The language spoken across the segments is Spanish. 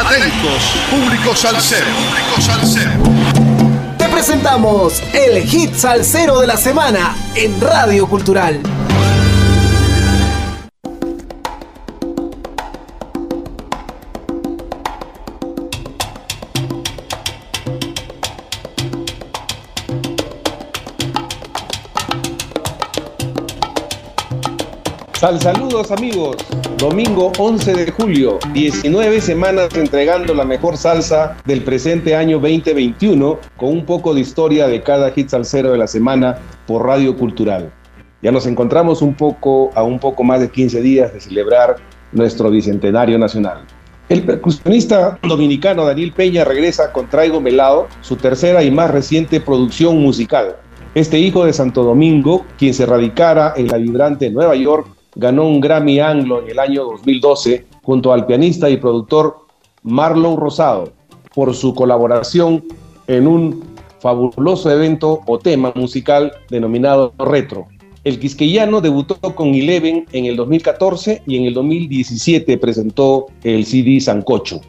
Atentos, público salsero. Público. Te presentamos el hit salsero de la semana en Radio Cultural. Sal saludos amigos, domingo 11 de julio, 19 semanas entregando la mejor salsa del presente año 2021 con un poco de historia de cada hit salsero de la semana por Radio Cultural. Ya nos encontramos un poco a un poco más de 15 días de celebrar nuestro bicentenario nacional. El percusionista dominicano Daniel Peña regresa con Traigo Melao, su tercera y más reciente producción musical. Este hijo de Santo Domingo, quien se radicara en la vibrante Nueva York, ganó un Grammy Anglo en el año 2012 junto al pianista y productor Marlow Rosado por su colaboración en un fabuloso evento o tema musical denominado Retro. El quisqueyano debutó con Eleven en el 2014 y en el 2017 presentó el CD Sancocho.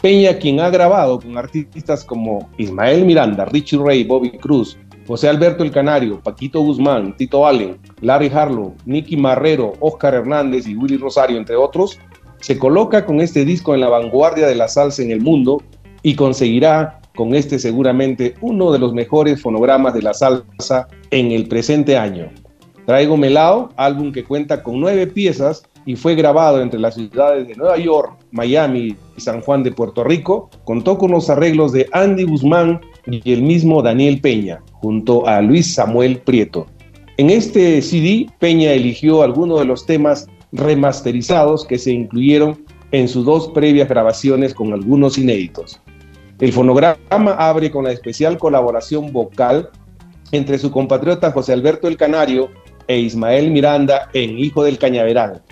Peña, quien ha grabado con artistas como Ismael Miranda, Richie Ray, Bobby Cruz, José Alberto El Canario, Paquito Guzmán, Tito Allen, Larry Harlow, Nicky Marrero, Oscar Hernández y Willy Rosario, entre otros, se coloca con este disco en la vanguardia de la salsa en el mundo y conseguirá con este seguramente uno de los mejores fonogramas de la salsa en el presente año. Traigo Melao, álbum que cuenta con nueve piezas y fue grabado entre las ciudades de Nueva York, Miami y San Juan de Puerto Rico, contó con los arreglos de Andy Guzmán y el mismo Daniel Peña, junto a Luis Samuel Prieto. En este CD, Peña eligió algunos de los temas remasterizados que se incluyeron en sus dos previas grabaciones con algunos inéditos. El fonograma abre con la especial colaboración vocal entre su compatriota José Alberto El Canario e Ismael Miranda en Hijo del Cañaveral,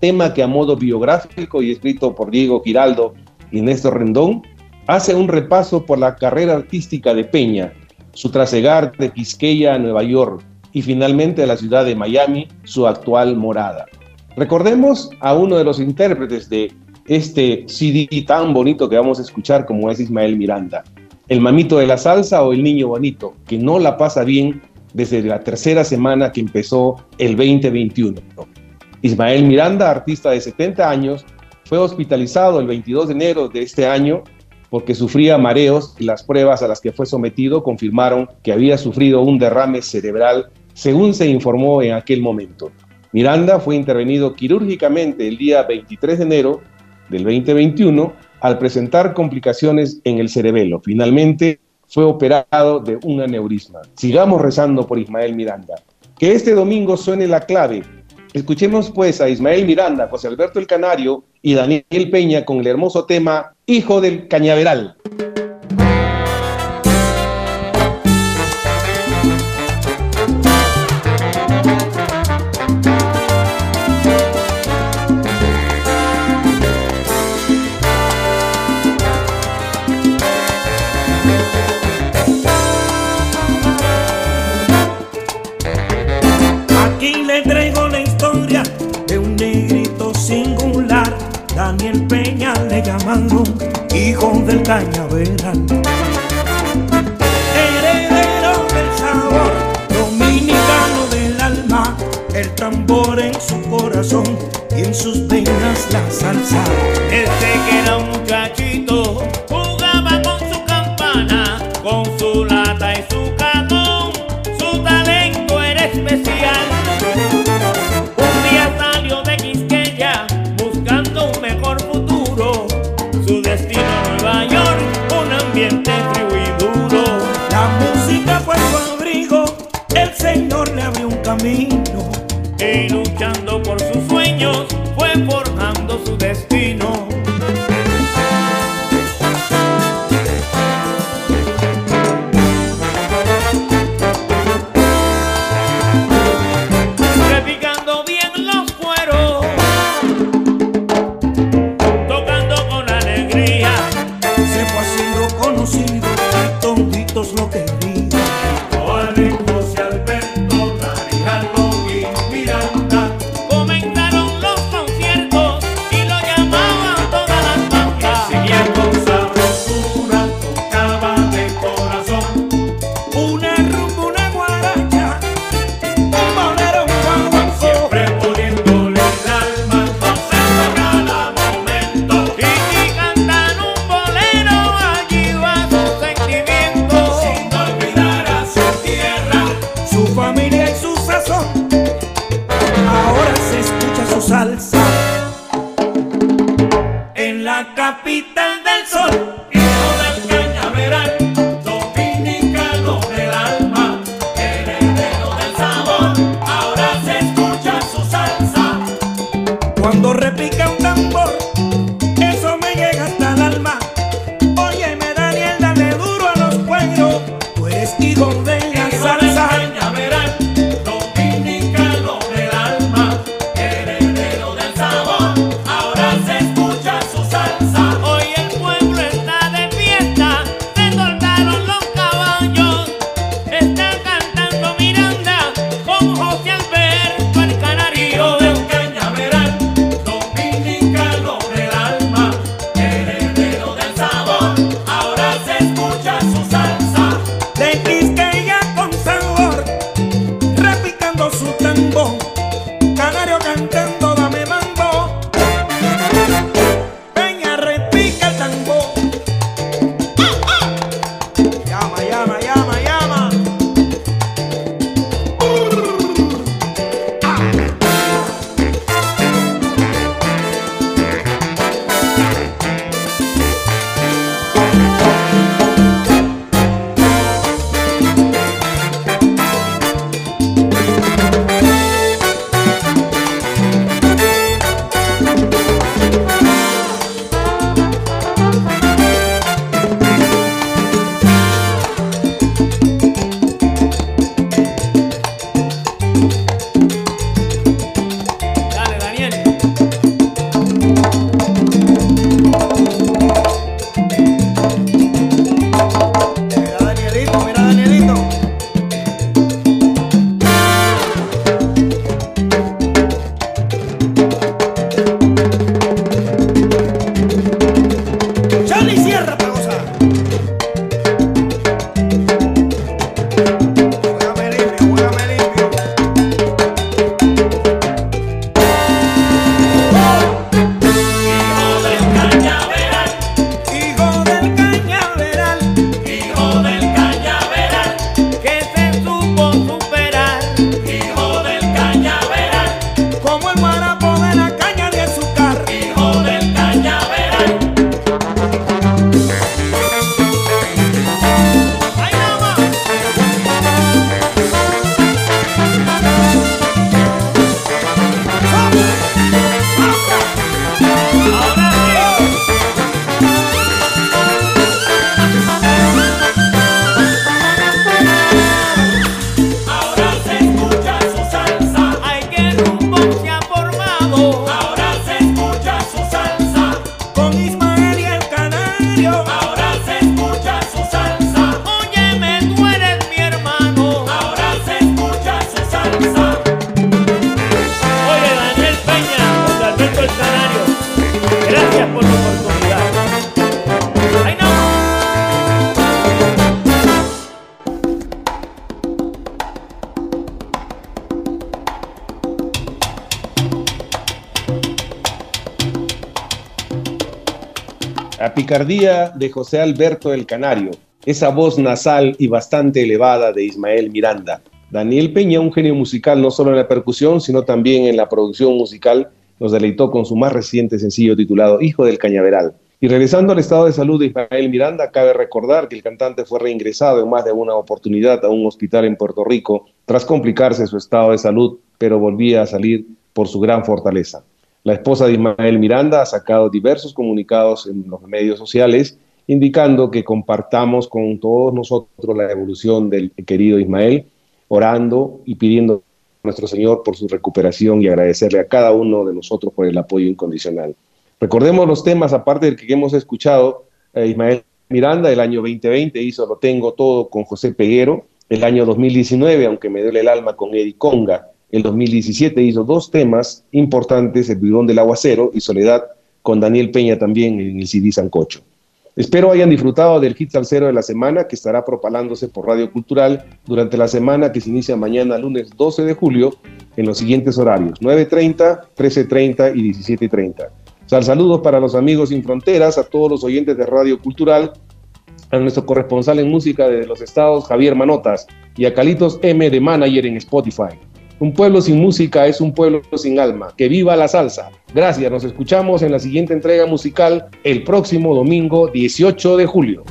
tema que a modo biográfico y escrito por Diego Giraldo y Néstor Rendón, hace un repaso por la carrera artística de Peña, su trasegar de Quisqueya a Nueva York y finalmente a la ciudad de Miami, su actual morada. Recordemos a uno de los intérpretes de este CD tan bonito que vamos a escuchar como es Ismael Miranda, el mamito de la salsa o el niño bonito, que no la pasa bien desde la tercera semana que empezó el 2021. Ismael Miranda, artista de 70 años, fue hospitalizado el 22 de enero de este año porque sufría mareos y las pruebas a las que fue sometido confirmaron que había sufrido un derrame cerebral, según se informó en aquel momento. Miranda fue intervenido quirúrgicamente el día 23 de enero del 2021 al presentar complicaciones en el cerebelo. Finalmente fue operado de un aneurisma. Sigamos rezando por Ismael Miranda. Que este domingo suene la clave Escuchemos pues a Ismael Miranda, José Alberto el Canario y Daniel Peña con el hermoso tema Hijo del Cañaveral. Hijo del cañaveral. Heredero del sabor, dominicano del alma, el tambor en su corazón y en sus venas la salsa. Danielito, La picardía de José Alberto el Canario, esa voz nasal y bastante elevada de Ismael Miranda. Daniel Peña, un genio musical no solo en la percusión, sino también en la producción musical, nos deleitó con su más reciente sencillo titulado Hijo del Cañaveral. Y regresando al estado de salud de Ismael Miranda, cabe recordar que el cantante fue reingresado en más de una oportunidad a un hospital en Puerto Rico tras complicarse su estado de salud, pero volvía a salir por su gran fortaleza. La esposa de Ismael Miranda ha sacado diversos comunicados en los medios sociales indicando que compartamos con todos nosotros la evolución del querido Ismael, orando y pidiendo a nuestro Señor por su recuperación y agradecerle a cada uno de nosotros por el apoyo incondicional. Recordemos los temas, aparte del que hemos escuchado, eh, Ismael Miranda el año 2020 hizo Lo Tengo Todo con José Peguero, el año 2019, aunque me duele el alma, con Eddie Conga, el 2017 hizo dos temas importantes, El Bidón del Aguacero y Soledad, con Daniel Peña también en el CD Sancocho. Espero hayan disfrutado del hit salsero de la semana que estará propalándose por Radio Cultural durante la semana que se inicia mañana lunes 12 de julio en los siguientes horarios 9.30, 13.30 y 17.30. Sal saludos para los amigos sin fronteras, a todos los oyentes de Radio Cultural, a nuestro corresponsal en música de los estados Javier Manotas y a Calitos M de Manager en Spotify. Un pueblo sin música es un pueblo sin alma. Que viva la salsa. Gracias, nos escuchamos en la siguiente entrega musical el próximo domingo 18 de julio.